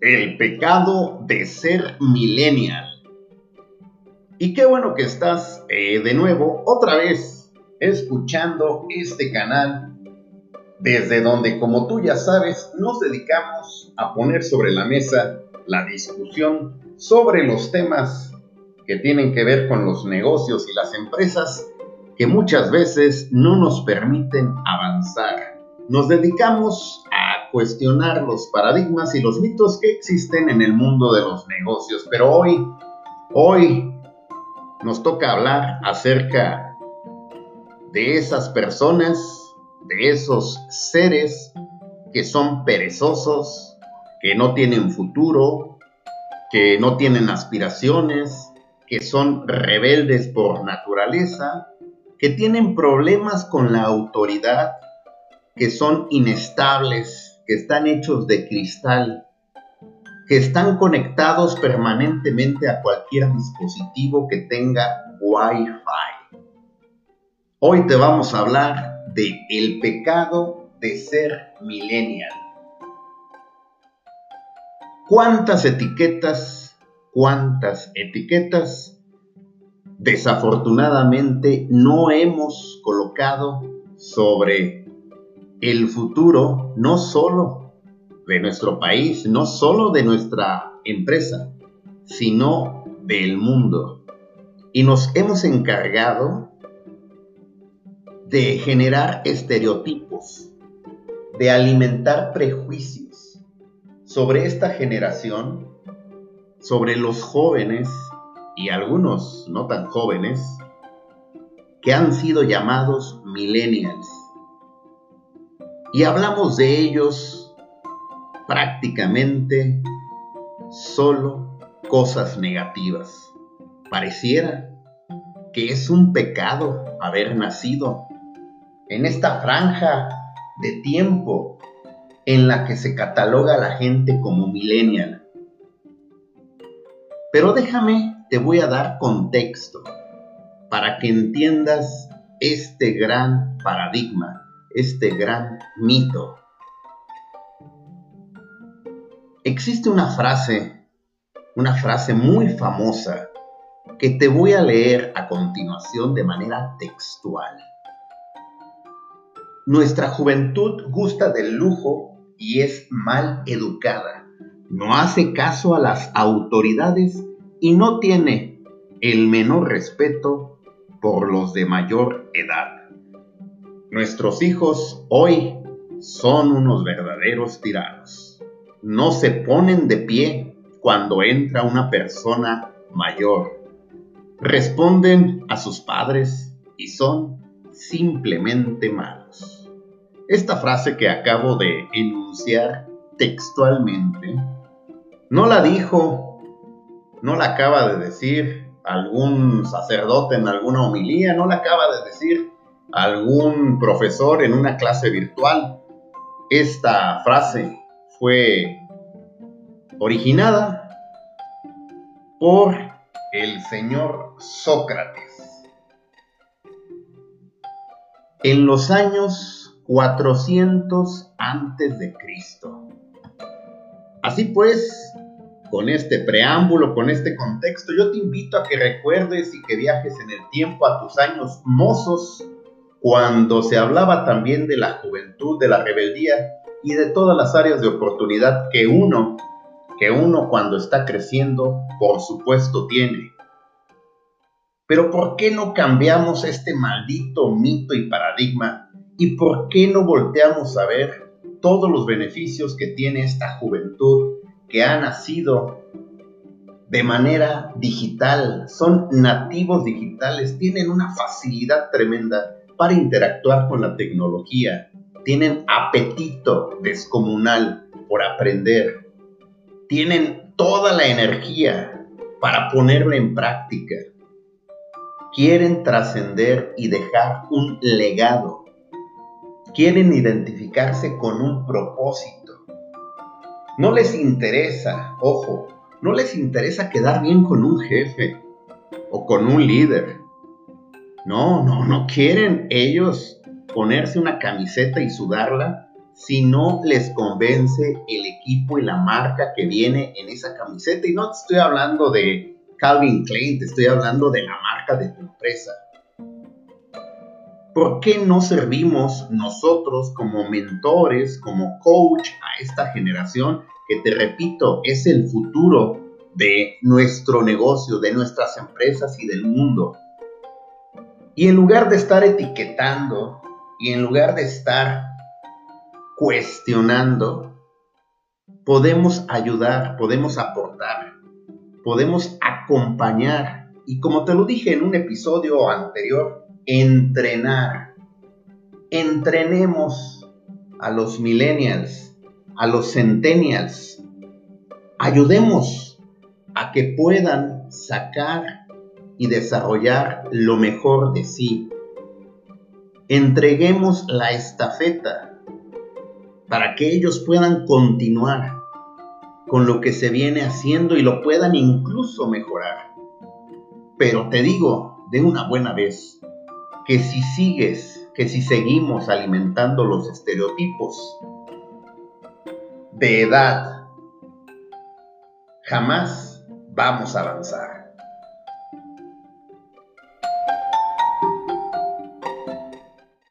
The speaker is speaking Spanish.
El pecado de ser millennial. Y qué bueno que estás eh, de nuevo otra vez escuchando este canal desde donde, como tú ya sabes, nos dedicamos a poner sobre la mesa la discusión sobre los temas que tienen que ver con los negocios y las empresas que muchas veces no nos permiten avanzar. Nos dedicamos cuestionar los paradigmas y los mitos que existen en el mundo de los negocios, pero hoy, hoy nos toca hablar acerca de esas personas, de esos seres que son perezosos, que no tienen futuro, que no tienen aspiraciones, que son rebeldes por naturaleza, que tienen problemas con la autoridad, que son inestables, que están hechos de cristal, que están conectados permanentemente a cualquier dispositivo que tenga Wi-Fi. Hoy te vamos a hablar de el pecado de ser millennial. ¿Cuántas etiquetas, cuántas etiquetas desafortunadamente no hemos colocado sobre el futuro no solo de nuestro país, no solo de nuestra empresa, sino del mundo. Y nos hemos encargado de generar estereotipos, de alimentar prejuicios sobre esta generación, sobre los jóvenes y algunos no tan jóvenes que han sido llamados millennials. Y hablamos de ellos prácticamente solo cosas negativas. Pareciera que es un pecado haber nacido en esta franja de tiempo en la que se cataloga a la gente como millennial. Pero déjame, te voy a dar contexto para que entiendas este gran paradigma, este gran mito. Existe una frase, una frase muy famosa que te voy a leer a continuación de manera textual. Nuestra juventud gusta del lujo y es mal educada. No hace caso a las autoridades y no tiene el menor respeto por los de mayor edad. Nuestros hijos hoy son unos verdaderos tiranos no se ponen de pie cuando entra una persona mayor. Responden a sus padres y son simplemente malos. Esta frase que acabo de enunciar textualmente, no la dijo, no la acaba de decir algún sacerdote en alguna homilía, no la acaba de decir algún profesor en una clase virtual. Esta frase fue originada por el señor Sócrates. En los años 400 antes de Cristo. Así pues, con este preámbulo, con este contexto, yo te invito a que recuerdes y que viajes en el tiempo a tus años mozos, cuando se hablaba también de la juventud, de la rebeldía y de todas las áreas de oportunidad que uno, que uno cuando está creciendo, por supuesto tiene. Pero ¿por qué no cambiamos este maldito mito y paradigma? ¿Y por qué no volteamos a ver todos los beneficios que tiene esta juventud que ha nacido de manera digital? Son nativos digitales, tienen una facilidad tremenda para interactuar con la tecnología, tienen apetito descomunal por aprender, tienen toda la energía para ponerla en práctica, quieren trascender y dejar un legado, quieren identificarse con un propósito. No les interesa, ojo, no les interesa quedar bien con un jefe o con un líder. No, no, no quieren ellos ponerse una camiseta y sudarla si no les convence el equipo y la marca que viene en esa camiseta. Y no te estoy hablando de Calvin Klein, te estoy hablando de la marca de tu empresa. ¿Por qué no servimos nosotros como mentores, como coach a esta generación que te repito, es el futuro de nuestro negocio, de nuestras empresas y del mundo? Y en lugar de estar etiquetando y en lugar de estar cuestionando, podemos ayudar, podemos aportar, podemos acompañar y como te lo dije en un episodio anterior, entrenar. Entrenemos a los millennials, a los centennials. Ayudemos a que puedan sacar y desarrollar lo mejor de sí. Entreguemos la estafeta para que ellos puedan continuar con lo que se viene haciendo y lo puedan incluso mejorar. Pero te digo de una buena vez que si sigues, que si seguimos alimentando los estereotipos de edad, jamás vamos a avanzar.